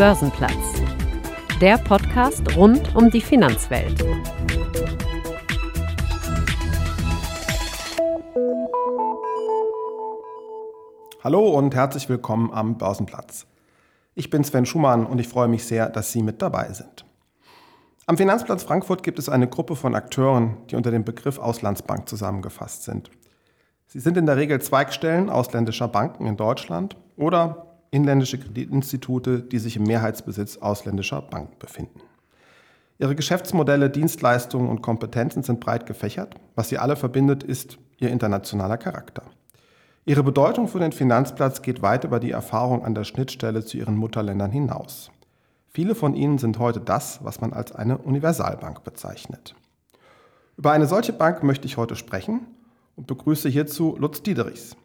Börsenplatz. Der Podcast rund um die Finanzwelt. Hallo und herzlich willkommen am Börsenplatz. Ich bin Sven Schumann und ich freue mich sehr, dass Sie mit dabei sind. Am Finanzplatz Frankfurt gibt es eine Gruppe von Akteuren, die unter dem Begriff Auslandsbank zusammengefasst sind. Sie sind in der Regel Zweigstellen ausländischer Banken in Deutschland oder inländische Kreditinstitute, die sich im Mehrheitsbesitz ausländischer Banken befinden. Ihre Geschäftsmodelle, Dienstleistungen und Kompetenzen sind breit gefächert. Was sie alle verbindet, ist ihr internationaler Charakter. Ihre Bedeutung für den Finanzplatz geht weit über die Erfahrung an der Schnittstelle zu ihren Mutterländern hinaus. Viele von ihnen sind heute das, was man als eine Universalbank bezeichnet. Über eine solche Bank möchte ich heute sprechen und begrüße hierzu Lutz Diederichs.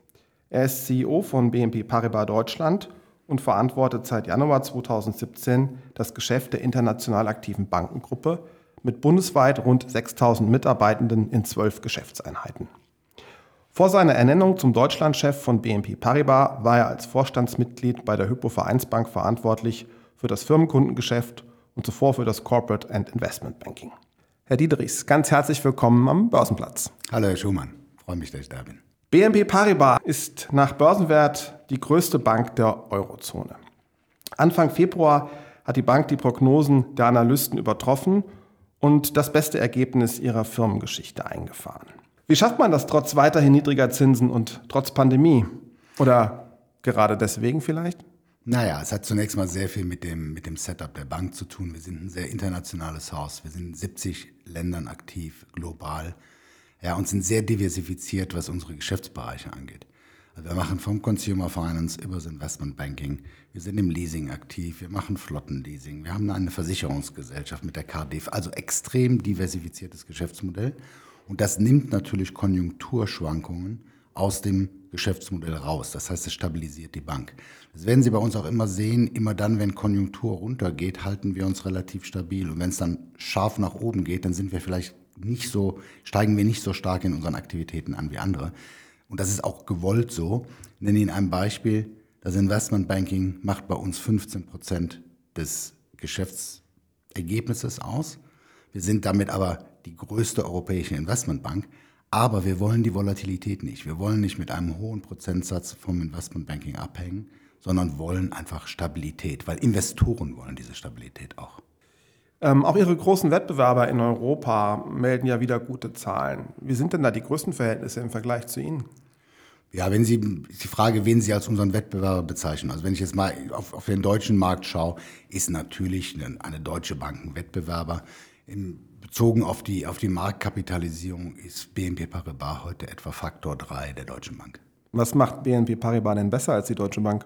Er ist CEO von BNP Paribas Deutschland und verantwortet seit Januar 2017 das Geschäft der international aktiven Bankengruppe mit bundesweit rund 6000 Mitarbeitenden in zwölf Geschäftseinheiten. Vor seiner Ernennung zum Deutschlandchef von BNP Paribas war er als Vorstandsmitglied bei der Hypo Vereinsbank verantwortlich für das Firmenkundengeschäft und zuvor für das Corporate and Investment Banking. Herr Diederichs, ganz herzlich willkommen am Börsenplatz. Hallo Herr Schumann, freue mich, dass ich da bin. BNP Paribas ist nach Börsenwert die größte Bank der Eurozone. Anfang Februar hat die Bank die Prognosen der Analysten übertroffen und das beste Ergebnis ihrer Firmengeschichte eingefahren. Wie schafft man das trotz weiterhin niedriger Zinsen und trotz Pandemie? Oder gerade deswegen vielleicht? Naja, es hat zunächst mal sehr viel mit dem, mit dem Setup der Bank zu tun. Wir sind ein sehr internationales Haus. Wir sind in 70 Ländern aktiv, global. Ja, und sind sehr diversifiziert, was unsere Geschäftsbereiche angeht. Also wir machen vom Consumer Finance über das Investment Banking. Wir sind im Leasing aktiv. Wir machen Flottenleasing. Wir haben eine Versicherungsgesellschaft mit der KDF. Also extrem diversifiziertes Geschäftsmodell. Und das nimmt natürlich Konjunkturschwankungen aus dem Geschäftsmodell raus. Das heißt, es stabilisiert die Bank. Das werden Sie bei uns auch immer sehen. Immer dann, wenn Konjunktur runtergeht, halten wir uns relativ stabil. Und wenn es dann scharf nach oben geht, dann sind wir vielleicht nicht so, steigen wir nicht so stark in unseren Aktivitäten an wie andere. Und das ist auch gewollt so. Ich nenne Ihnen ein Beispiel. Das Investmentbanking macht bei uns 15 Prozent des Geschäftsergebnisses aus. Wir sind damit aber die größte europäische Investmentbank. Aber wir wollen die Volatilität nicht. Wir wollen nicht mit einem hohen Prozentsatz vom Investmentbanking abhängen, sondern wollen einfach Stabilität, weil Investoren wollen diese Stabilität auch. Ähm, auch Ihre großen Wettbewerber in Europa melden ja wieder gute Zahlen. Wie sind denn da die größten Verhältnisse im Vergleich zu Ihnen? Ja, wenn Sie die Frage, wen Sie als unseren Wettbewerber bezeichnen. Also wenn ich jetzt mal auf, auf den deutschen Markt schaue, ist natürlich eine, eine deutsche Bank ein Wettbewerber. Im Bezogen auf die, auf die Marktkapitalisierung ist BNP Paribas heute etwa Faktor 3 der Deutschen Bank. Was macht BNP Paribas denn besser als die Deutsche Bank?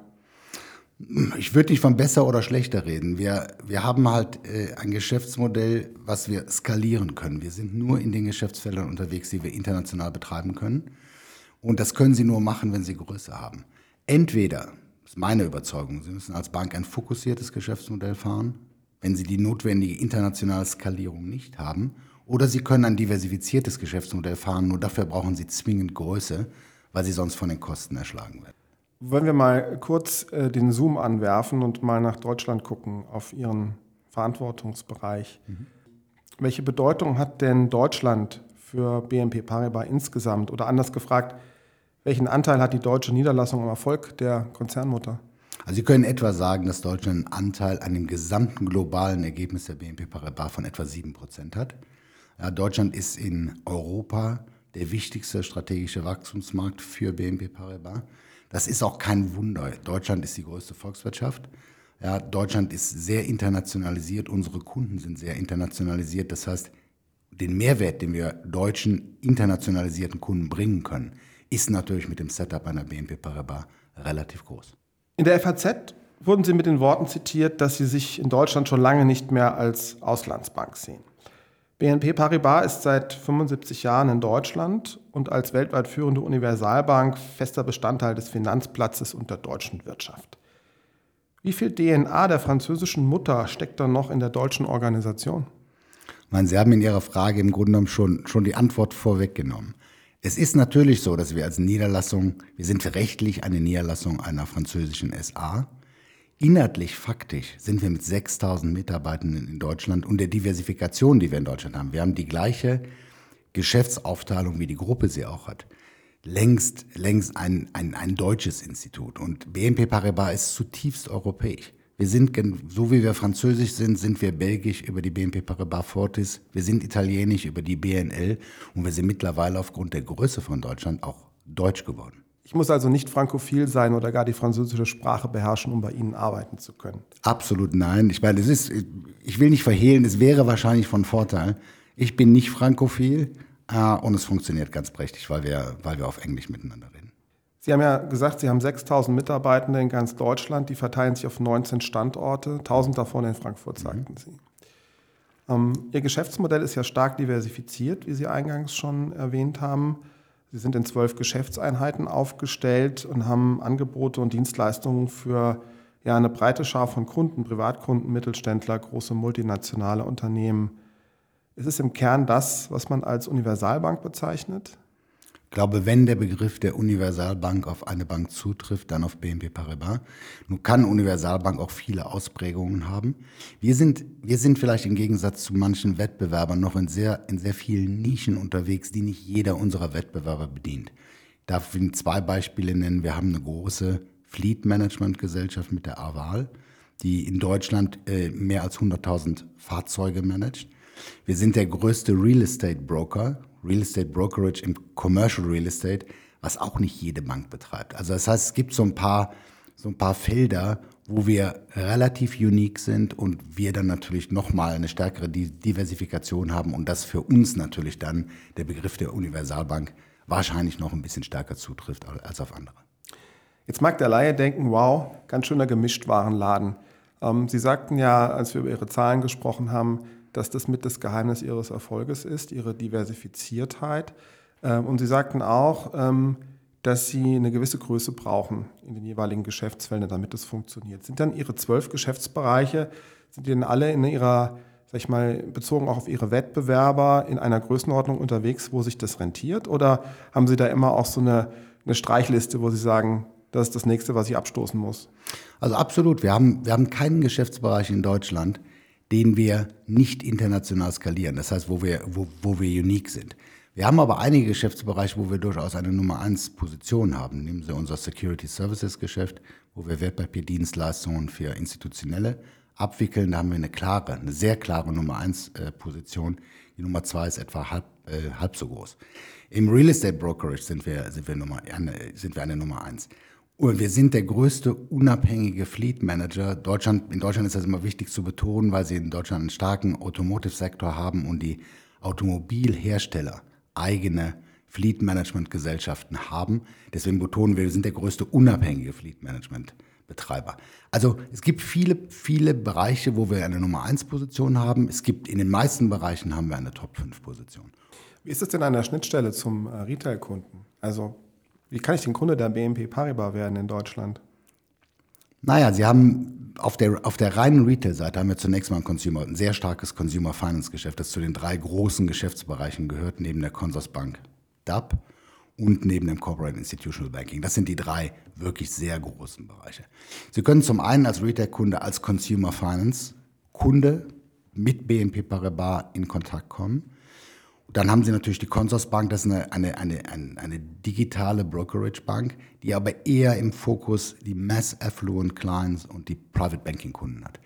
Ich würde nicht von besser oder schlechter reden. Wir, wir haben halt äh, ein Geschäftsmodell, was wir skalieren können. Wir sind nur in den Geschäftsfeldern unterwegs, die wir international betreiben können. Und das können Sie nur machen, wenn Sie Größe haben. Entweder, das ist meine Überzeugung, Sie müssen als Bank ein fokussiertes Geschäftsmodell fahren, wenn sie die notwendige internationale Skalierung nicht haben. Oder sie können ein diversifiziertes Geschäftsmodell fahren, nur dafür brauchen sie zwingend Größe, weil sie sonst von den Kosten erschlagen werden. Wollen wir mal kurz äh, den Zoom anwerfen und mal nach Deutschland gucken, auf Ihren Verantwortungsbereich. Mhm. Welche Bedeutung hat denn Deutschland für BNP Paribas insgesamt? Oder anders gefragt, welchen Anteil hat die deutsche Niederlassung am Erfolg der Konzernmutter? Also Sie können etwa sagen, dass Deutschland einen Anteil an dem gesamten globalen Ergebnis der BNP Paribas von etwa 7 Prozent hat. Ja, Deutschland ist in Europa der wichtigste strategische Wachstumsmarkt für BNP Paribas. Das ist auch kein Wunder. Deutschland ist die größte Volkswirtschaft. Ja, Deutschland ist sehr internationalisiert, unsere Kunden sind sehr internationalisiert. Das heißt, den Mehrwert, den wir deutschen internationalisierten Kunden bringen können, ist natürlich mit dem Setup einer BNP Paribas relativ groß. In der FAZ wurden Sie mit den Worten zitiert, dass Sie sich in Deutschland schon lange nicht mehr als Auslandsbank sehen. BNP Paribas ist seit 75 Jahren in Deutschland und als weltweit führende Universalbank fester Bestandteil des Finanzplatzes und der deutschen Wirtschaft. Wie viel DNA der französischen Mutter steckt da noch in der deutschen Organisation? Meine, Sie haben in Ihrer Frage im Grunde genommen schon, schon die Antwort vorweggenommen. Es ist natürlich so, dass wir als Niederlassung, wir sind rechtlich eine Niederlassung einer französischen SA. Inhaltlich, faktisch sind wir mit 6000 Mitarbeitenden in Deutschland und der Diversifikation, die wir in Deutschland haben. Wir haben die gleiche Geschäftsaufteilung, wie die Gruppe sie auch hat. Längst, längst ein, ein, ein deutsches Institut. Und BNP Paribas ist zutiefst europäisch. Wir sind, so wie wir französisch sind, sind wir belgisch über die BNP Paribas Fortis. Wir sind italienisch über die BNL. Und wir sind mittlerweile aufgrund der Größe von Deutschland auch deutsch geworden. Ich muss also nicht frankophil sein oder gar die französische Sprache beherrschen, um bei Ihnen arbeiten zu können. Absolut nein. Ich meine, es ist, ich will nicht verhehlen, es wäre wahrscheinlich von Vorteil. Ich bin nicht frankophil äh, und es funktioniert ganz prächtig, weil wir, weil wir auf Englisch miteinander reden. Sie haben ja gesagt, Sie haben 6000 Mitarbeitende in ganz Deutschland, die verteilen sich auf 19 Standorte, 1000 davon in Frankfurt, sagten mhm. Sie. Ähm, Ihr Geschäftsmodell ist ja stark diversifiziert, wie Sie eingangs schon erwähnt haben. Sie sind in zwölf Geschäftseinheiten aufgestellt und haben Angebote und Dienstleistungen für ja, eine breite Schar von Kunden, Privatkunden, Mittelständler, große multinationale Unternehmen ist es im Kern das, was man als Universalbank bezeichnet? Ich glaube, wenn der Begriff der Universalbank auf eine Bank zutrifft, dann auf BNP Paribas. Nun kann Universalbank auch viele Ausprägungen haben. Wir sind, wir sind vielleicht im Gegensatz zu manchen Wettbewerbern noch in sehr, in sehr vielen Nischen unterwegs, die nicht jeder unserer Wettbewerber bedient. Ich darf Ihnen zwei Beispiele nennen. Wir haben eine große Fleet Management Gesellschaft mit der Aval, die in Deutschland äh, mehr als 100.000 Fahrzeuge managt. Wir sind der größte Real Estate Broker, Real Estate Brokerage im Commercial Real Estate, was auch nicht jede Bank betreibt. Also das heißt, es gibt so ein paar, so ein paar Felder, wo wir relativ unique sind und wir dann natürlich nochmal eine stärkere Diversifikation haben und das für uns natürlich dann der Begriff der Universalbank wahrscheinlich noch ein bisschen stärker zutrifft als auf andere. Jetzt mag der Laie denken, wow, ganz schöner Gemischtwarenladen. Ähm, Sie sagten ja, als wir über Ihre Zahlen gesprochen haben, dass das mit das Geheimnis ihres Erfolges ist, ihre Diversifiziertheit. Ähm, und sie sagten auch, ähm, dass sie eine gewisse Größe brauchen in den jeweiligen Geschäftsfeldern, damit es funktioniert. Sind dann ihre zwölf Geschäftsbereiche, sind die denn alle in ihrer, sag ich mal, bezogen auch auf ihre Wettbewerber in einer Größenordnung unterwegs, wo sich das rentiert? Oder haben sie da immer auch so eine, eine Streichliste, wo sie sagen, das ist das nächste, was ich abstoßen muss? Also absolut. Wir haben, wir haben keinen Geschäftsbereich in Deutschland, den wir nicht international skalieren. Das heißt, wo wir, wo, wo wir unique sind. Wir haben aber einige Geschäftsbereiche, wo wir durchaus eine Nummer eins Position haben. Nehmen Sie unser Security Services Geschäft, wo wir Wertpapierdienstleistungen für Institutionelle abwickeln. Da haben wir eine klare, eine sehr klare Nummer eins äh, Position. Die Nummer zwei ist etwa halb, äh, halb so groß. Im Real Estate Brokerage sind wir, sind wir, Nummer, sind wir eine Nummer eins. Und wir sind der größte unabhängige Fleet Manager. Deutschland, in Deutschland ist das immer wichtig zu betonen, weil sie in Deutschland einen starken Automotive-Sektor haben und die Automobilhersteller eigene Fleet Management Gesellschaften haben. Deswegen betonen wir, wir sind der größte unabhängige Fleet Management Betreiber. Also es gibt viele, viele Bereiche, wo wir eine Nummer 1 Position haben. Es gibt in den meisten Bereichen haben wir eine Top 5 Position. Wie ist es denn an der Schnittstelle zum äh, Retail-Kunden? Also wie kann ich denn Kunde der BNP Paribas werden in Deutschland? Naja, Sie haben auf der, auf der reinen Retail-Seite haben wir zunächst mal ein Consumer, ein sehr starkes Consumer Finance-Geschäft, das zu den drei großen Geschäftsbereichen gehört, neben der Consorsbank DAP und neben dem Corporate Institutional Banking. Das sind die drei wirklich sehr großen Bereiche. Sie können zum einen als Retail-Kunde, als Consumer Finance-Kunde mit BNP Paribas in Kontakt kommen. Dann haben sie natürlich die Consorsbank, das ist eine, eine, eine, eine, digitale Brokerage-Bank, die aber eher im Fokus die Mass Affluent Clients und die Private Banking Kunden hat.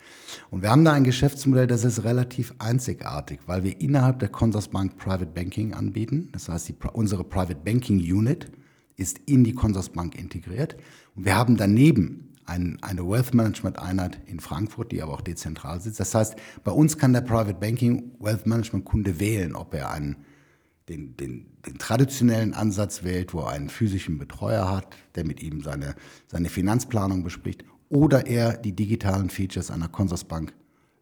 Und wir haben da ein Geschäftsmodell, das ist relativ einzigartig, weil wir innerhalb der Consorsbank Private Banking anbieten. Das heißt, die, unsere Private Banking Unit ist in die Consorsbank integriert. Und wir haben daneben ein, eine Wealth Management Einheit in Frankfurt, die aber auch dezentral sitzt. Das heißt, bei uns kann der Private Banking Wealth Management Kunde wählen, ob er einen, den, den, den traditionellen Ansatz wählt, wo er einen physischen Betreuer hat, der mit ihm seine, seine Finanzplanung bespricht, oder er die digitalen Features einer Consorsbank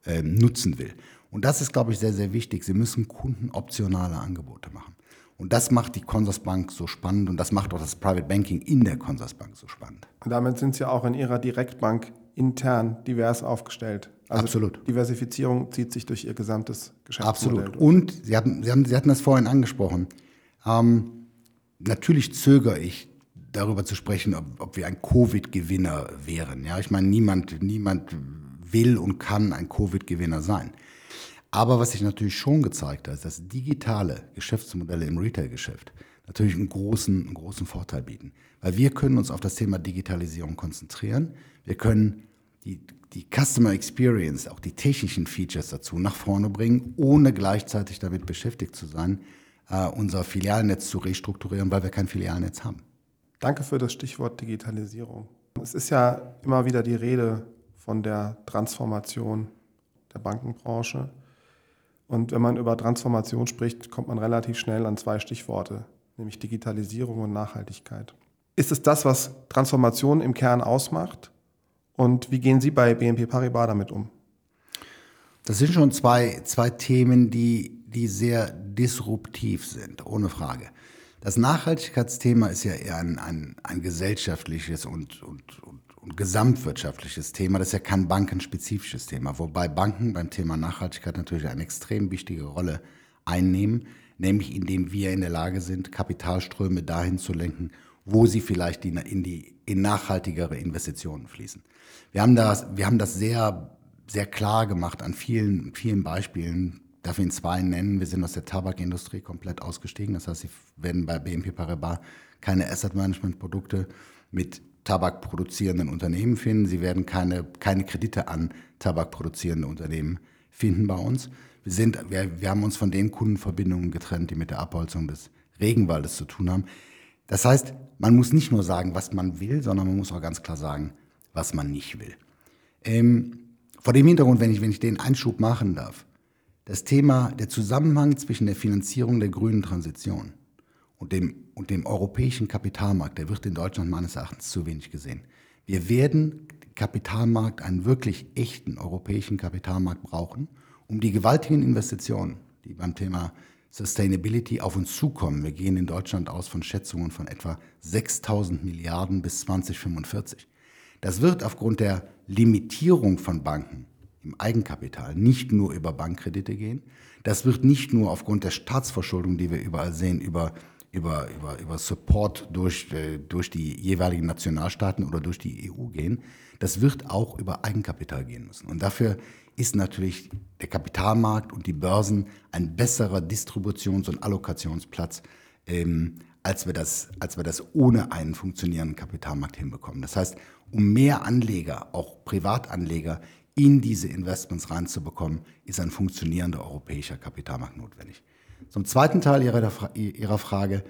äh, nutzen will. Und das ist, glaube ich, sehr, sehr wichtig. Sie müssen Kunden optionale Angebote machen. Und das macht die Consorsbank so spannend und das macht auch das Private Banking in der Consorsbank so spannend. Und damit sind Sie auch in Ihrer Direktbank intern divers aufgestellt. Also Absolut. Diversifizierung zieht sich durch Ihr gesamtes Geschäftsmodell. Absolut. Und Sie hatten, Sie, hatten, Sie hatten das vorhin angesprochen. Ähm, natürlich zögere ich darüber zu sprechen, ob, ob wir ein Covid-Gewinner wären. Ja, ich meine, niemand, niemand will und kann ein Covid-Gewinner sein. Aber was sich natürlich schon gezeigt hat, ist, dass digitale Geschäftsmodelle im Retail-Geschäft natürlich einen großen, einen großen Vorteil bieten. Weil wir können uns auf das Thema Digitalisierung konzentrieren. Wir können die, die Customer Experience, auch die technischen Features dazu nach vorne bringen, ohne gleichzeitig damit beschäftigt zu sein, äh, unser Filialnetz zu restrukturieren, weil wir kein Filialnetz haben. Danke für das Stichwort Digitalisierung. Es ist ja immer wieder die Rede von der Transformation der Bankenbranche. Und wenn man über Transformation spricht, kommt man relativ schnell an zwei Stichworte, nämlich Digitalisierung und Nachhaltigkeit. Ist es das, was Transformation im Kern ausmacht? Und wie gehen Sie bei BNP Paribas damit um? Das sind schon zwei, zwei Themen, die, die sehr disruptiv sind, ohne Frage. Das Nachhaltigkeitsthema ist ja eher ein, ein, ein gesellschaftliches und, und, und und gesamtwirtschaftliches Thema. Das ist ja kein bankenspezifisches Thema, wobei Banken beim Thema Nachhaltigkeit natürlich eine extrem wichtige Rolle einnehmen, nämlich indem wir in der Lage sind, Kapitalströme dahin zu lenken, wo sie vielleicht in die in nachhaltigere Investitionen fließen. Wir haben das, wir haben das sehr, sehr klar gemacht an vielen, vielen Beispielen. Darf ich Ihnen zwei nennen? Wir sind aus der Tabakindustrie komplett ausgestiegen. Das heißt, Sie werden bei BNP Paribas keine Asset Management Produkte mit tabakproduzierenden Unternehmen finden. Sie werden keine, keine Kredite an tabakproduzierende Unternehmen finden bei uns. Wir, sind, wir, wir haben uns von den Kundenverbindungen getrennt, die mit der Abholzung des Regenwaldes zu tun haben. Das heißt, man muss nicht nur sagen, was man will, sondern man muss auch ganz klar sagen, was man nicht will. Ähm, vor dem Hintergrund, wenn ich, wenn ich den Einschub machen darf, das Thema, der Zusammenhang zwischen der Finanzierung der grünen Transition und dem, und dem europäischen Kapitalmarkt, der wird in Deutschland meines Erachtens zu wenig gesehen. Wir werden Kapitalmarkt, einen wirklich echten europäischen Kapitalmarkt brauchen, um die gewaltigen Investitionen, die beim Thema Sustainability auf uns zukommen. Wir gehen in Deutschland aus von Schätzungen von etwa 6000 Milliarden bis 2045. Das wird aufgrund der Limitierung von Banken im Eigenkapital nicht nur über Bankkredite gehen. Das wird nicht nur aufgrund der Staatsverschuldung, die wir überall sehen, über über, über, über Support durch, äh, durch die jeweiligen Nationalstaaten oder durch die EU gehen. Das wird auch über Eigenkapital gehen müssen. Und dafür ist natürlich der Kapitalmarkt und die Börsen ein besserer Distributions- und Allokationsplatz, ähm, als, wir das, als wir das ohne einen funktionierenden Kapitalmarkt hinbekommen. Das heißt, um mehr Anleger, auch Privatanleger, in diese Investments reinzubekommen, ist ein funktionierender europäischer Kapitalmarkt notwendig. Zum zweiten Teil Ihrer, Ihrer Frage.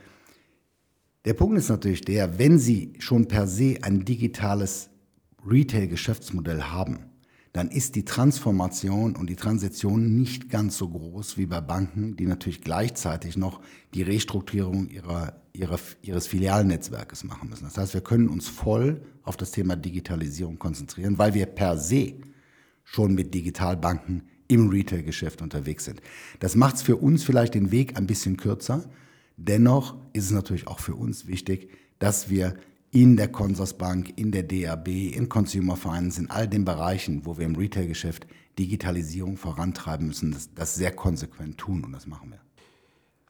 Der Punkt ist natürlich der, wenn Sie schon per se ein digitales Retail-Geschäftsmodell haben, dann ist die Transformation und die Transition nicht ganz so groß wie bei Banken, die natürlich gleichzeitig noch die Restrukturierung ihrer, ihrer, ihres Filialnetzwerkes machen müssen. Das heißt, wir können uns voll auf das Thema Digitalisierung konzentrieren, weil wir per se schon mit Digitalbanken im Retail-Geschäft unterwegs sind. Das macht es für uns vielleicht den Weg ein bisschen kürzer. Dennoch ist es natürlich auch für uns wichtig, dass wir in der Consorsbank, in der DAB, in Consumer Finance, in all den Bereichen, wo wir im Retail-Geschäft Digitalisierung vorantreiben müssen, das, das sehr konsequent tun und das machen wir.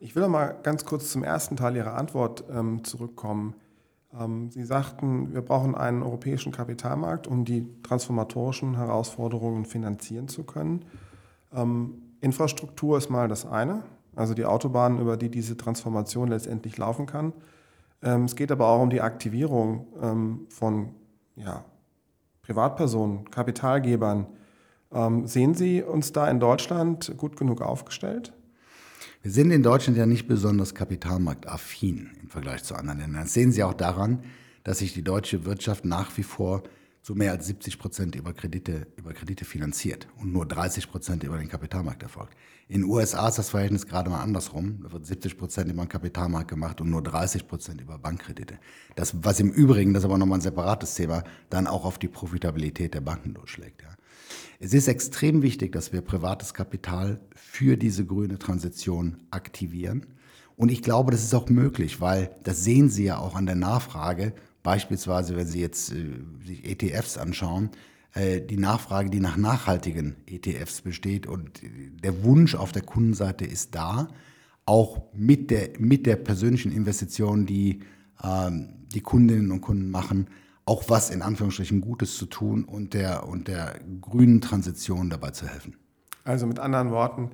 Ich will noch mal ganz kurz zum ersten Teil Ihrer Antwort ähm, zurückkommen. Ähm, Sie sagten, wir brauchen einen europäischen Kapitalmarkt, um die transformatorischen Herausforderungen finanzieren zu können. Ähm, Infrastruktur ist mal das eine, also die Autobahnen, über die diese Transformation letztendlich laufen kann. Ähm, es geht aber auch um die Aktivierung ähm, von ja, Privatpersonen, Kapitalgebern. Ähm, sehen Sie uns da in Deutschland gut genug aufgestellt? Wir sind in Deutschland ja nicht besonders kapitalmarktaffin im Vergleich zu anderen Ländern. Das sehen Sie auch daran, dass sich die deutsche Wirtschaft nach wie vor zu mehr als 70 Prozent über Kredite, über Kredite finanziert und nur 30 Prozent über den Kapitalmarkt erfolgt. In den USA ist das Verhältnis gerade mal andersrum. Da wird 70 Prozent über den Kapitalmarkt gemacht und nur 30 Prozent über Bankkredite. Das, was im Übrigen, das ist aber nochmal ein separates Thema, dann auch auf die Profitabilität der Banken durchschlägt. Ja. Es ist extrem wichtig, dass wir privates Kapital für diese grüne Transition aktivieren. Und ich glaube, das ist auch möglich, weil das sehen Sie ja auch an der Nachfrage Beispielsweise, wenn Sie jetzt äh, sich ETFs anschauen, äh, die Nachfrage, die nach nachhaltigen ETFs besteht und der Wunsch auf der Kundenseite ist da, auch mit der, mit der persönlichen Investition, die ähm, die Kundinnen und Kunden machen, auch was in Anführungsstrichen Gutes zu tun und der, und der grünen Transition dabei zu helfen. Also mit anderen Worten,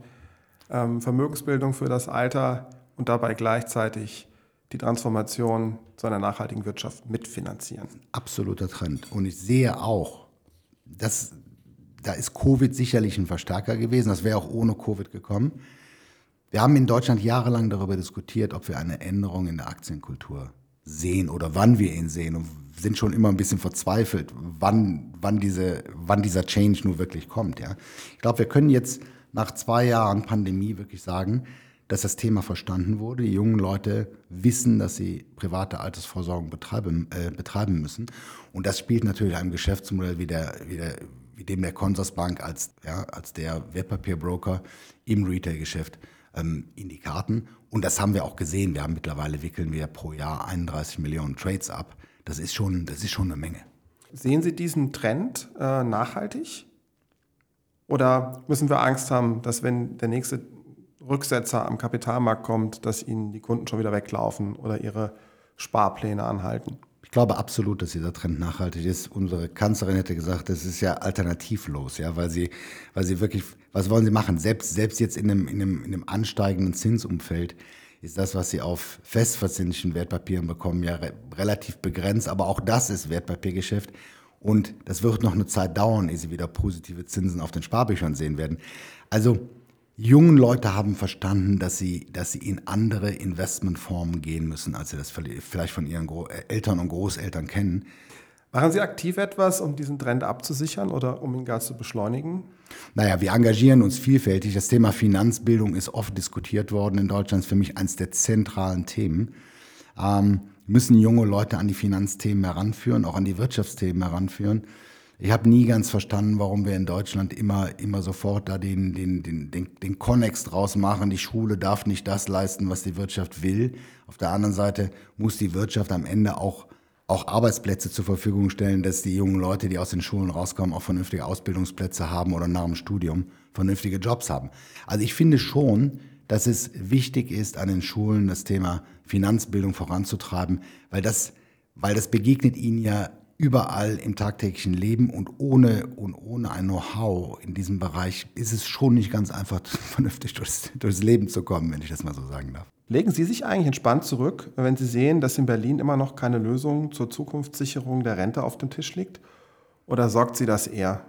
ähm, Vermögensbildung für das Alter und dabei gleichzeitig die Transformation zu einer nachhaltigen Wirtschaft mitfinanzieren. Absoluter Trend. Und ich sehe auch, dass da ist Covid sicherlich ein Verstärker gewesen. Das wäre auch ohne Covid gekommen. Wir haben in Deutschland jahrelang darüber diskutiert, ob wir eine Änderung in der Aktienkultur sehen oder wann wir ihn sehen und sind schon immer ein bisschen verzweifelt, wann, wann, diese, wann dieser Change nur wirklich kommt. Ja. Ich glaube, wir können jetzt nach zwei Jahren Pandemie wirklich sagen, dass das Thema verstanden wurde. Die jungen Leute wissen, dass sie private Altersvorsorge betreiben, äh, betreiben müssen. Und das spielt natürlich einem Geschäftsmodell wie, der, wie, der, wie dem der Consorsbank als, ja, als der Wertpapierbroker im Retail-Geschäft ähm, in die Karten. Und das haben wir auch gesehen. Wir haben mittlerweile wickeln wir pro Jahr 31 Millionen Trades ab. Das ist schon, das ist schon eine Menge. Sehen Sie diesen Trend äh, nachhaltig? Oder müssen wir Angst haben, dass wenn der nächste Rücksetzer am Kapitalmarkt kommt, dass ihnen die Kunden schon wieder weglaufen oder ihre Sparpläne anhalten? Ich glaube absolut, dass dieser Trend nachhaltig ist. Unsere Kanzlerin hätte gesagt, das ist ja alternativlos, ja, weil sie, weil sie wirklich, was wollen sie machen? Selbst, selbst jetzt in einem, in einem, in einem ansteigenden Zinsumfeld ist das, was sie auf festverzinslichen Wertpapieren bekommen, ja re relativ begrenzt. Aber auch das ist Wertpapiergeschäft. Und das wird noch eine Zeit dauern, ehe sie wieder positive Zinsen auf den Sparbüchern sehen werden. Also jungen Leute haben verstanden, dass sie, dass sie in andere Investmentformen gehen müssen, als sie das vielleicht von ihren Eltern und Großeltern kennen. Machen Sie aktiv etwas, um diesen Trend abzusichern oder um ihn gar zu beschleunigen? Naja, wir engagieren uns vielfältig. Das Thema Finanzbildung ist oft diskutiert worden in Deutschland, ist für mich eines der zentralen Themen. Ähm, müssen junge Leute an die Finanzthemen heranführen, auch an die Wirtschaftsthemen heranführen. Ich habe nie ganz verstanden, warum wir in Deutschland immer, immer sofort da den, den, den, den, den Konnex draus machen. Die Schule darf nicht das leisten, was die Wirtschaft will. Auf der anderen Seite muss die Wirtschaft am Ende auch, auch Arbeitsplätze zur Verfügung stellen, dass die jungen Leute, die aus den Schulen rauskommen, auch vernünftige Ausbildungsplätze haben oder nach dem Studium vernünftige Jobs haben. Also ich finde schon, dass es wichtig ist, an den Schulen das Thema Finanzbildung voranzutreiben, weil das, weil das begegnet ihnen ja überall im tagtäglichen Leben und ohne, und ohne ein Know-how in diesem Bereich ist es schon nicht ganz einfach, vernünftig durchs, durchs Leben zu kommen, wenn ich das mal so sagen darf. Legen Sie sich eigentlich entspannt zurück, wenn Sie sehen, dass in Berlin immer noch keine Lösung zur Zukunftssicherung der Rente auf dem Tisch liegt? Oder sorgt Sie das eher?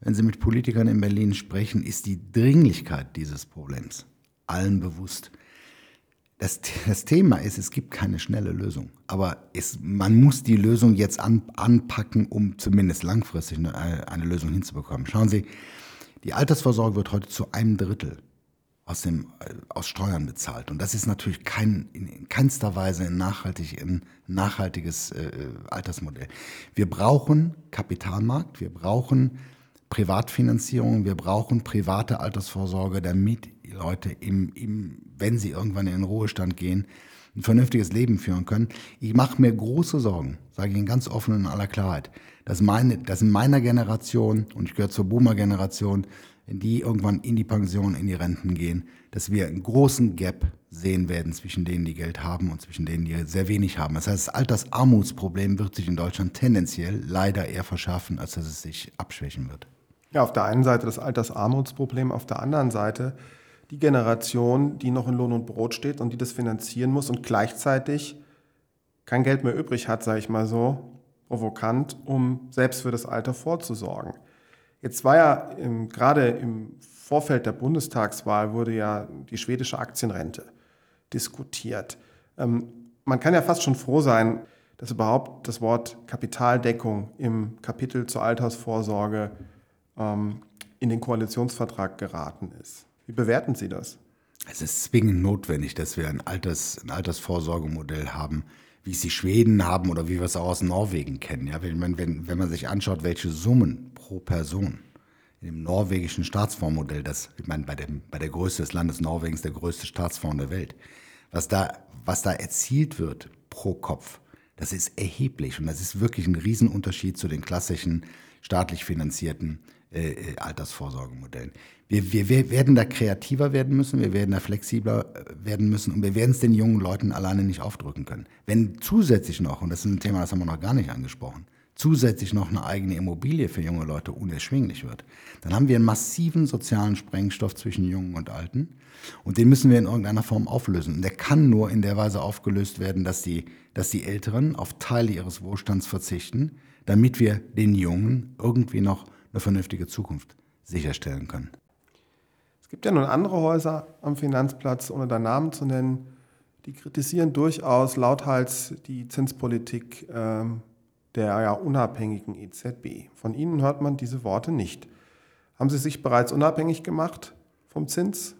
Wenn Sie mit Politikern in Berlin sprechen, ist die Dringlichkeit dieses Problems allen bewusst. Das, das Thema ist, es gibt keine schnelle Lösung. Aber es, man muss die Lösung jetzt an, anpacken, um zumindest langfristig eine, eine Lösung hinzubekommen. Schauen Sie, die Altersvorsorge wird heute zu einem Drittel aus, dem, aus Steuern bezahlt. Und das ist natürlich kein, in keinster Weise ein, nachhaltig, ein nachhaltiges äh, Altersmodell. Wir brauchen Kapitalmarkt, wir brauchen Privatfinanzierung, wir brauchen private Altersvorsorge, damit Leute, im, im, wenn sie irgendwann in den Ruhestand gehen, ein vernünftiges Leben führen können. Ich mache mir große Sorgen, sage ich Ihnen ganz offen und in aller Klarheit, dass, meine, dass in meiner Generation, und ich gehöre zur Boomer-Generation, die irgendwann in die Pension, in die Renten gehen, dass wir einen großen Gap sehen werden zwischen denen, die Geld haben und zwischen denen, die sehr wenig haben. Das heißt, das Altersarmutsproblem wird sich in Deutschland tendenziell leider eher verschärfen, als dass es sich abschwächen wird. Ja, auf der einen Seite das Altersarmutsproblem, auf der anderen Seite die Generation, die noch in Lohn und Brot steht und die das finanzieren muss und gleichzeitig kein Geld mehr übrig hat, sage ich mal so, provokant, um selbst für das Alter vorzusorgen. Jetzt war ja im, gerade im Vorfeld der Bundestagswahl wurde ja die schwedische Aktienrente diskutiert. Ähm, man kann ja fast schon froh sein, dass überhaupt das Wort Kapitaldeckung im Kapitel zur Altersvorsorge ähm, in den Koalitionsvertrag geraten ist. Wie bewerten Sie das? Es ist zwingend notwendig, dass wir ein, Alters, ein Altersvorsorgemodell haben, wie es die Schweden haben oder wie wir es auch aus Norwegen kennen. Ja, wenn, man, wenn, wenn man sich anschaut, welche Summen pro Person in dem norwegischen Staatsfondsmodell, das, ich meine, bei, dem, bei der Größe des Landes Norwegens der größte Staatsfonds der Welt, was da, was da erzielt wird pro Kopf, das ist erheblich und das ist wirklich ein Riesenunterschied zu den klassischen staatlich finanzierten äh, äh, Altersvorsorgemodellen. Wir, wir, wir werden da kreativer werden müssen, wir werden da flexibler äh, werden müssen und wir werden es den jungen Leuten alleine nicht aufdrücken können. Wenn zusätzlich noch, und das ist ein Thema, das haben wir noch gar nicht angesprochen, zusätzlich noch eine eigene Immobilie für junge Leute unerschwinglich wird, dann haben wir einen massiven sozialen Sprengstoff zwischen Jungen und Alten und den müssen wir in irgendeiner Form auflösen. Und der kann nur in der Weise aufgelöst werden, dass die, dass die Älteren auf Teile ihres Wohlstands verzichten, damit wir den Jungen irgendwie noch eine vernünftige Zukunft sicherstellen können. Es gibt ja nun andere Häuser am Finanzplatz, ohne da Namen zu nennen, die kritisieren durchaus lauthals die Zinspolitik ähm, der ja unabhängigen EZB. Von Ihnen hört man diese Worte nicht. Haben Sie sich bereits unabhängig gemacht vom Zins?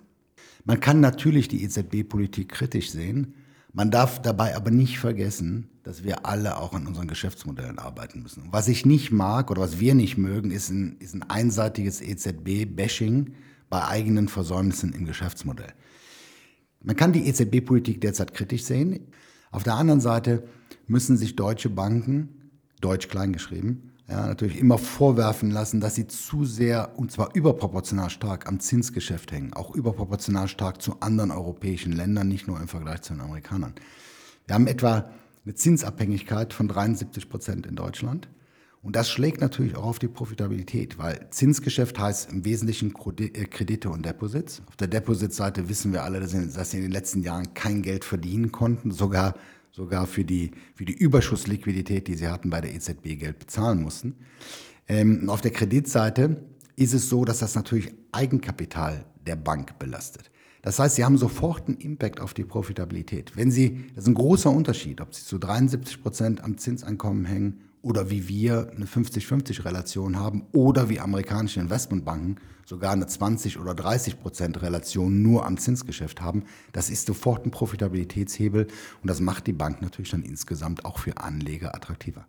Man kann natürlich die EZB-Politik kritisch sehen. Man darf dabei aber nicht vergessen, dass wir alle auch an unseren Geschäftsmodellen arbeiten müssen. was ich nicht mag oder was wir nicht mögen, ist ein, ist ein einseitiges EZB-Bashing bei eigenen Versäumnissen im Geschäftsmodell. Man kann die EZB-Politik derzeit kritisch sehen. Auf der anderen Seite müssen sich deutsche Banken, deutsch kleingeschrieben, ja, natürlich immer vorwerfen lassen, dass sie zu sehr und zwar überproportional stark am Zinsgeschäft hängen, auch überproportional stark zu anderen europäischen Ländern, nicht nur im Vergleich zu den Amerikanern. Wir haben etwa eine Zinsabhängigkeit von 73 Prozent in Deutschland. Und das schlägt natürlich auch auf die Profitabilität, weil Zinsgeschäft heißt im Wesentlichen äh, Kredite und Deposits. Auf der Depositseite wissen wir alle, dass sie in den letzten Jahren kein Geld verdienen konnten, sogar sogar für die, für die Überschussliquidität, die sie hatten, bei der EZB Geld bezahlen mussten. Ähm, auf der Kreditseite ist es so, dass das natürlich Eigenkapital der Bank belastet. Das heißt, Sie haben sofort einen Impact auf die Profitabilität. Wenn Sie, das ist ein großer Unterschied, ob Sie zu 73 Prozent am Zinseinkommen hängen oder wie wir eine 50-50-Relation haben oder wie amerikanische Investmentbanken sogar eine 20 oder 30 Prozent Relation nur am Zinsgeschäft haben, das ist sofort ein Profitabilitätshebel und das macht die Bank natürlich dann insgesamt auch für Anleger attraktiver.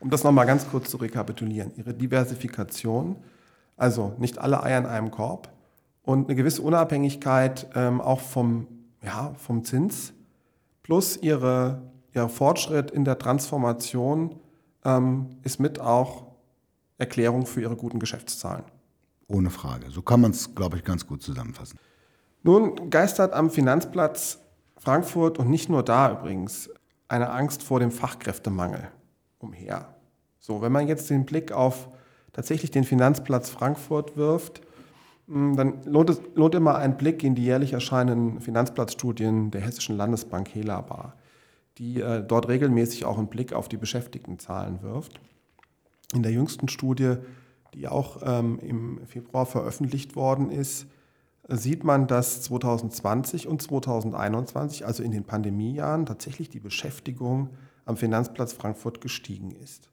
Um das nochmal ganz kurz zu rekapitulieren, Ihre Diversifikation, also nicht alle Eier in einem Korb und eine gewisse Unabhängigkeit ähm, auch vom, ja, vom Zins plus Ihre, Ihr Fortschritt in der Transformation ähm, ist mit auch Erklärung für ihre guten Geschäftszahlen. Ohne Frage. So kann man es, glaube ich, ganz gut zusammenfassen. Nun geistert am Finanzplatz Frankfurt und nicht nur da übrigens eine Angst vor dem Fachkräftemangel umher. So, wenn man jetzt den Blick auf tatsächlich den Finanzplatz Frankfurt wirft, dann lohnt, es, lohnt immer ein Blick in die jährlich erscheinenden Finanzplatzstudien der Hessischen Landesbank Helaba die äh, dort regelmäßig auch einen Blick auf die Beschäftigtenzahlen wirft. In der jüngsten Studie, die auch ähm, im Februar veröffentlicht worden ist, sieht man, dass 2020 und 2021, also in den Pandemiejahren, tatsächlich die Beschäftigung am Finanzplatz Frankfurt gestiegen ist.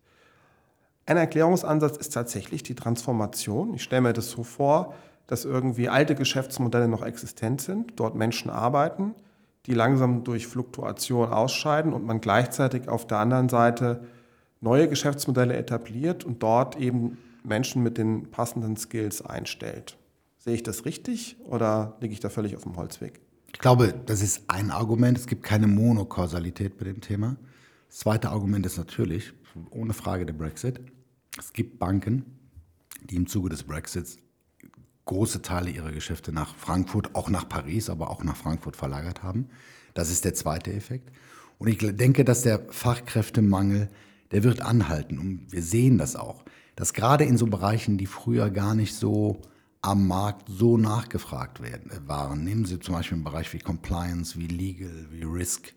Ein Erklärungsansatz ist tatsächlich die Transformation. Ich stelle mir das so vor, dass irgendwie alte Geschäftsmodelle noch existent sind, dort Menschen arbeiten, die langsam durch Fluktuation ausscheiden und man gleichzeitig auf der anderen Seite neue Geschäftsmodelle etabliert und dort eben Menschen mit den passenden Skills einstellt. Sehe ich das richtig oder liege ich da völlig auf dem Holzweg? Ich glaube, das ist ein Argument. Es gibt keine Monokausalität bei dem Thema. Das zweite Argument ist natürlich, ohne Frage, der Brexit. Es gibt Banken, die im Zuge des Brexits große Teile ihrer Geschäfte nach Frankfurt, auch nach Paris, aber auch nach Frankfurt verlagert haben. Das ist der zweite Effekt. Und ich denke, dass der Fachkräftemangel, der wird anhalten. Und wir sehen das auch, dass gerade in so Bereichen, die früher gar nicht so am Markt so nachgefragt werden, waren, nehmen Sie zum Beispiel einen Bereich wie Compliance, wie Legal, wie Risk,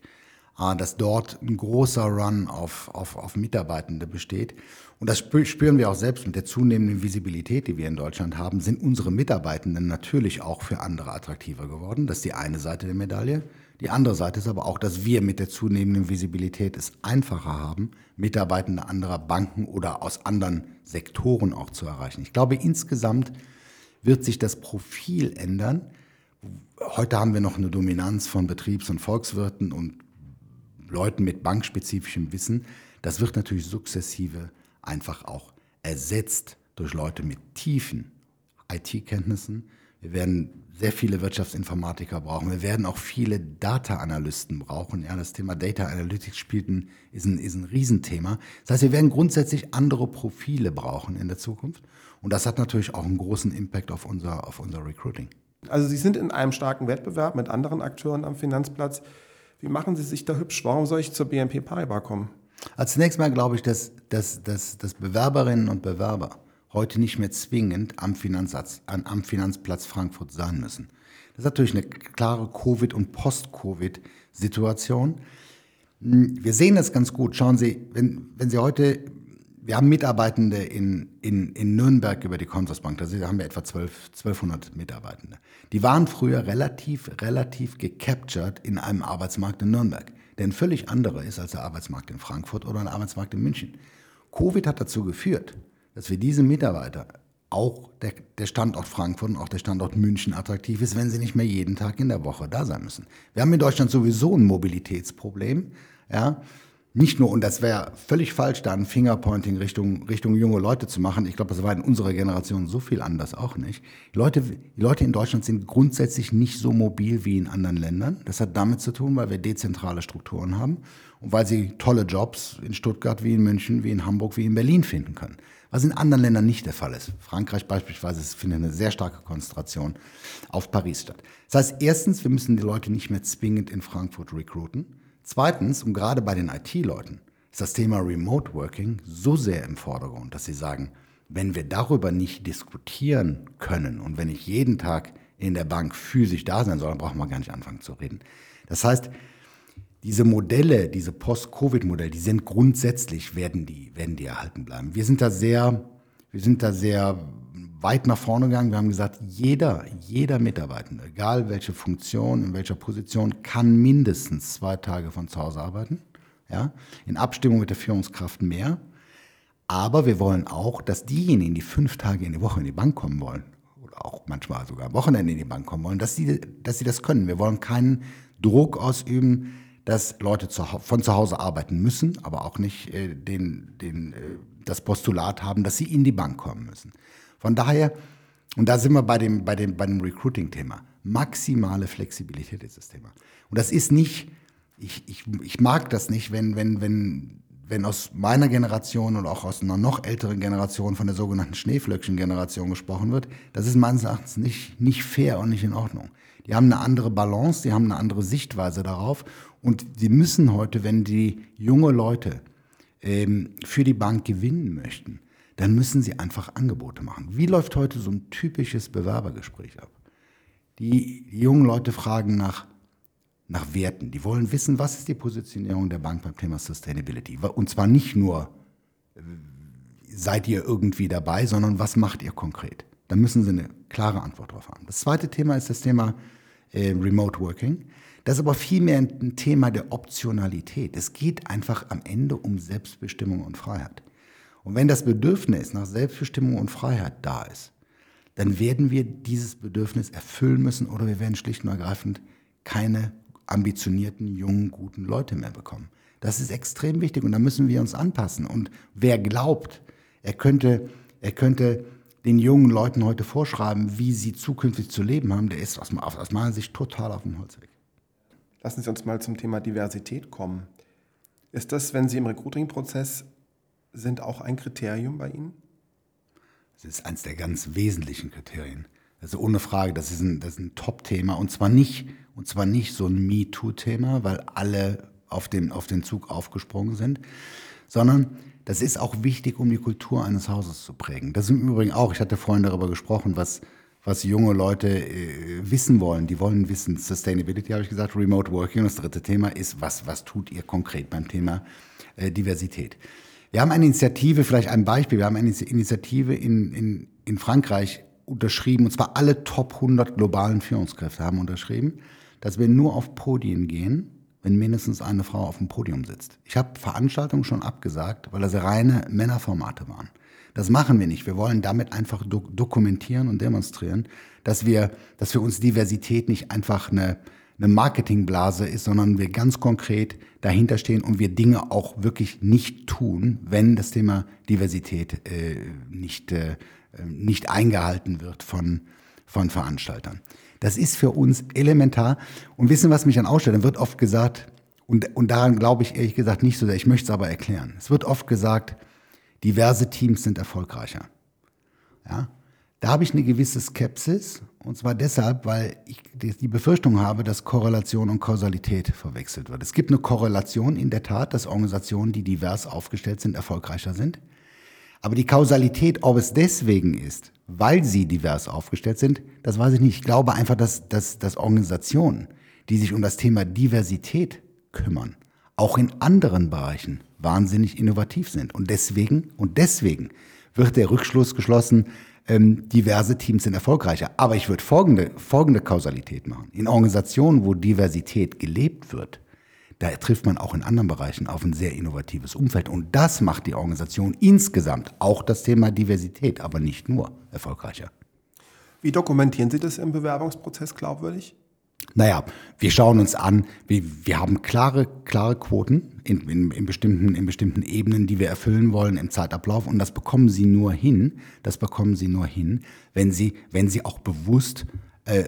dass dort ein großer Run auf, auf, auf Mitarbeitende besteht. Und das spüren wir auch selbst mit der zunehmenden Visibilität, die wir in Deutschland haben, sind unsere Mitarbeitenden natürlich auch für andere attraktiver geworden. Das ist die eine Seite der Medaille. Die andere Seite ist aber auch, dass wir mit der zunehmenden Visibilität es einfacher haben, Mitarbeitende anderer Banken oder aus anderen Sektoren auch zu erreichen. Ich glaube, insgesamt wird sich das Profil ändern. Heute haben wir noch eine Dominanz von Betriebs- und Volkswirten und Leuten mit bankspezifischem Wissen, das wird natürlich sukzessive einfach auch ersetzt durch Leute mit tiefen IT-Kenntnissen, Wir werden sehr viele Wirtschaftsinformatiker brauchen. Wir werden auch viele Data-Analysten brauchen. Ja, das Thema Data Analytics spielt ein, ist, ein, ist ein Riesenthema. Das heißt, wir werden grundsätzlich andere Profile brauchen in der Zukunft. Und das hat natürlich auch einen großen Impact auf unser, auf unser Recruiting. Also Sie sind in einem starken Wettbewerb mit anderen Akteuren am Finanzplatz. Wie machen Sie sich da hübsch? Warum soll ich zur BNP Paribas kommen? Als zunächst mal glaube ich, dass, dass, dass, dass Bewerberinnen und Bewerber heute nicht mehr zwingend am, Finanzplatz, am Finanzplatz Frankfurt sein müssen. Das ist natürlich eine klare Covid- und Post-Covid-Situation. Hm, wir sehen das ganz gut. Schauen Sie, wenn, wenn Sie heute, wir haben Mitarbeitende in, in, in Nürnberg über die Consorsbank, da haben wir etwa 12, 1200 Mitarbeitende. Die waren früher relativ, relativ gecaptured in einem Arbeitsmarkt in Nürnberg, der ein völlig anderer ist als der Arbeitsmarkt in Frankfurt oder ein Arbeitsmarkt in München. Covid hat dazu geführt, dass wir diese Mitarbeiter auch der, der, Standort Frankfurt und auch der Standort München attraktiv ist, wenn sie nicht mehr jeden Tag in der Woche da sein müssen. Wir haben in Deutschland sowieso ein Mobilitätsproblem. Ja, nicht nur, und das wäre völlig falsch, da ein Fingerpointing Richtung, Richtung junge Leute zu machen. Ich glaube, das war in unserer Generation so viel anders auch nicht. Die Leute, die Leute in Deutschland sind grundsätzlich nicht so mobil wie in anderen Ländern. Das hat damit zu tun, weil wir dezentrale Strukturen haben und weil sie tolle Jobs in Stuttgart wie in München, wie in Hamburg, wie in Berlin finden können was in anderen Ländern nicht der Fall ist. Frankreich beispielsweise findet eine sehr starke Konzentration auf Paris statt. Das heißt, erstens, wir müssen die Leute nicht mehr zwingend in Frankfurt recruiten. Zweitens, und gerade bei den IT-Leuten, ist das Thema Remote Working so sehr im Vordergrund, dass sie sagen, wenn wir darüber nicht diskutieren können und wenn ich jeden Tag in der Bank physisch da sein soll, dann brauchen wir gar nicht anfangen zu reden. Das heißt, diese Modelle, diese Post-Covid-Modelle, die sind grundsätzlich, werden die, werden die erhalten bleiben. Wir sind da sehr, wir sind da sehr weit nach vorne gegangen. Wir haben gesagt, jeder, jeder Mitarbeitende, egal welche Funktion, in welcher Position, kann mindestens zwei Tage von zu Hause arbeiten. Ja, in Abstimmung mit der Führungskraft mehr. Aber wir wollen auch, dass diejenigen, die fünf Tage in die Woche in die Bank kommen wollen, oder auch manchmal sogar am Wochenende in die Bank kommen wollen, dass sie, dass sie das können. Wir wollen keinen Druck ausüben, dass Leute zu, von zu Hause arbeiten müssen, aber auch nicht äh, den, den, äh, das Postulat haben, dass sie in die Bank kommen müssen. Von daher, und da sind wir bei dem, bei dem, bei dem Recruiting-Thema, maximale Flexibilität ist das Thema. Und das ist nicht, ich, ich, ich mag das nicht, wenn, wenn, wenn, wenn aus meiner Generation und auch aus einer noch älteren Generation von der sogenannten Schneeflöckchen-Generation gesprochen wird. Das ist meines Erachtens nicht, nicht fair und nicht in Ordnung. Die haben eine andere Balance, die haben eine andere Sichtweise darauf und sie müssen heute, wenn die junge Leute ähm, für die Bank gewinnen möchten, dann müssen sie einfach Angebote machen. Wie läuft heute so ein typisches Bewerbergespräch ab? Die, die jungen Leute fragen nach, nach Werten. Die wollen wissen, was ist die Positionierung der Bank beim Thema Sustainability. Und zwar nicht nur, äh, seid ihr irgendwie dabei, sondern was macht ihr konkret? Da müssen sie eine klare Antwort drauf haben. Das zweite Thema ist das Thema äh, Remote Working. Das ist aber vielmehr ein Thema der Optionalität. Es geht einfach am Ende um Selbstbestimmung und Freiheit. Und wenn das Bedürfnis nach Selbstbestimmung und Freiheit da ist, dann werden wir dieses Bedürfnis erfüllen müssen oder wir werden schlicht und ergreifend keine ambitionierten, jungen, guten Leute mehr bekommen. Das ist extrem wichtig und da müssen wir uns anpassen. Und wer glaubt, er könnte, er könnte den jungen Leuten heute vorschreiben, wie sie zukünftig zu leben haben, der ist aus, aus meiner Sicht total auf dem Holzweg. Lassen Sie uns mal zum Thema Diversität kommen. Ist das, wenn Sie im Recruiting-Prozess sind, auch ein Kriterium bei Ihnen? Das ist eines der ganz wesentlichen Kriterien. Also ohne Frage, das ist ein, das ist ein Top-Thema und zwar nicht, und zwar nicht so ein MeToo-Thema, weil alle auf den, auf den Zug aufgesprungen sind, sondern das ist auch wichtig, um die Kultur eines Hauses zu prägen. Das ist im Übrigen auch, ich hatte vorhin darüber gesprochen, was, was junge Leute äh, wissen wollen. Die wollen wissen, Sustainability habe ich gesagt, Remote Working. Und das dritte Thema ist, was, was tut ihr konkret beim Thema äh, Diversität? Wir haben eine Initiative, vielleicht ein Beispiel, wir haben eine Initiative in, in, in Frankreich unterschrieben, und zwar alle Top 100 globalen Führungskräfte haben unterschrieben, dass wir nur auf Podien gehen, wenn mindestens eine Frau auf dem Podium sitzt. Ich habe Veranstaltungen schon abgesagt, weil das reine Männerformate waren. Das machen wir nicht. Wir wollen damit einfach do dokumentieren und demonstrieren, dass wir, dass für uns Diversität nicht einfach eine, eine Marketingblase ist, sondern wir ganz konkret dahinter stehen und wir Dinge auch wirklich nicht tun, wenn das Thema Diversität äh, nicht, äh, nicht eingehalten wird von, von Veranstaltern. Das ist für uns elementar. Und wissen, was mich dann ausstellt? Dann wird oft gesagt, und, und daran glaube ich ehrlich gesagt nicht so sehr, ich möchte es aber erklären. Es wird oft gesagt, diverse Teams sind erfolgreicher. Ja? Da habe ich eine gewisse Skepsis. Und zwar deshalb, weil ich die Befürchtung habe, dass Korrelation und Kausalität verwechselt wird. Es gibt eine Korrelation in der Tat, dass Organisationen, die divers aufgestellt sind, erfolgreicher sind. Aber die Kausalität, ob es deswegen ist, weil sie divers aufgestellt sind, das weiß ich nicht. Ich glaube einfach, dass, dass, dass Organisationen, die sich um das Thema Diversität kümmern, auch in anderen Bereichen wahnsinnig innovativ sind. Und deswegen, und deswegen wird der Rückschluss geschlossen, ähm, diverse Teams sind erfolgreicher. Aber ich würde folgende, folgende Kausalität machen. In Organisationen, wo Diversität gelebt wird, da trifft man auch in anderen Bereichen auf ein sehr innovatives Umfeld. Und das macht die Organisation insgesamt, auch das Thema Diversität, aber nicht nur, erfolgreicher. Wie dokumentieren Sie das im Bewerbungsprozess glaubwürdig? Naja, wir schauen uns an, wir, wir haben klare, klare Quoten in, in, in, bestimmten, in bestimmten Ebenen, die wir erfüllen wollen im Zeitablauf. Und das bekommen Sie nur hin, das bekommen Sie nur hin, wenn Sie, wenn Sie auch bewusst äh,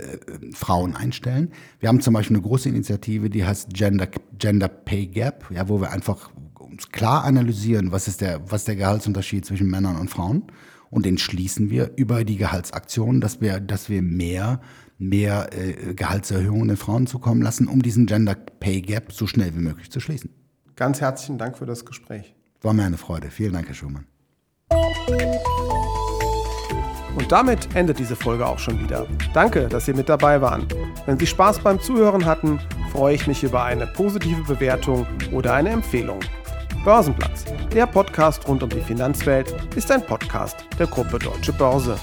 Frauen einstellen. Wir haben zum Beispiel eine große Initiative, die heißt Gender, Gender Pay Gap, ja, wo wir einfach uns klar analysieren, was ist der, was der Gehaltsunterschied zwischen Männern und Frauen. Und den schließen wir über die Gehaltsaktionen, dass wir, dass wir mehr, mehr äh, Gehaltserhöhungen den Frauen zukommen lassen, um diesen Gender Pay Gap so schnell wie möglich zu schließen. Ganz herzlichen Dank für das Gespräch. War mir eine Freude. Vielen Dank, Herr Schumann. Und damit endet diese Folge auch schon wieder. Danke, dass Sie mit dabei waren. Wenn Sie Spaß beim Zuhören hatten, freue ich mich über eine positive Bewertung oder eine Empfehlung. Börsenplatz, der Podcast rund um die Finanzwelt, ist ein Podcast der Gruppe Deutsche Börse.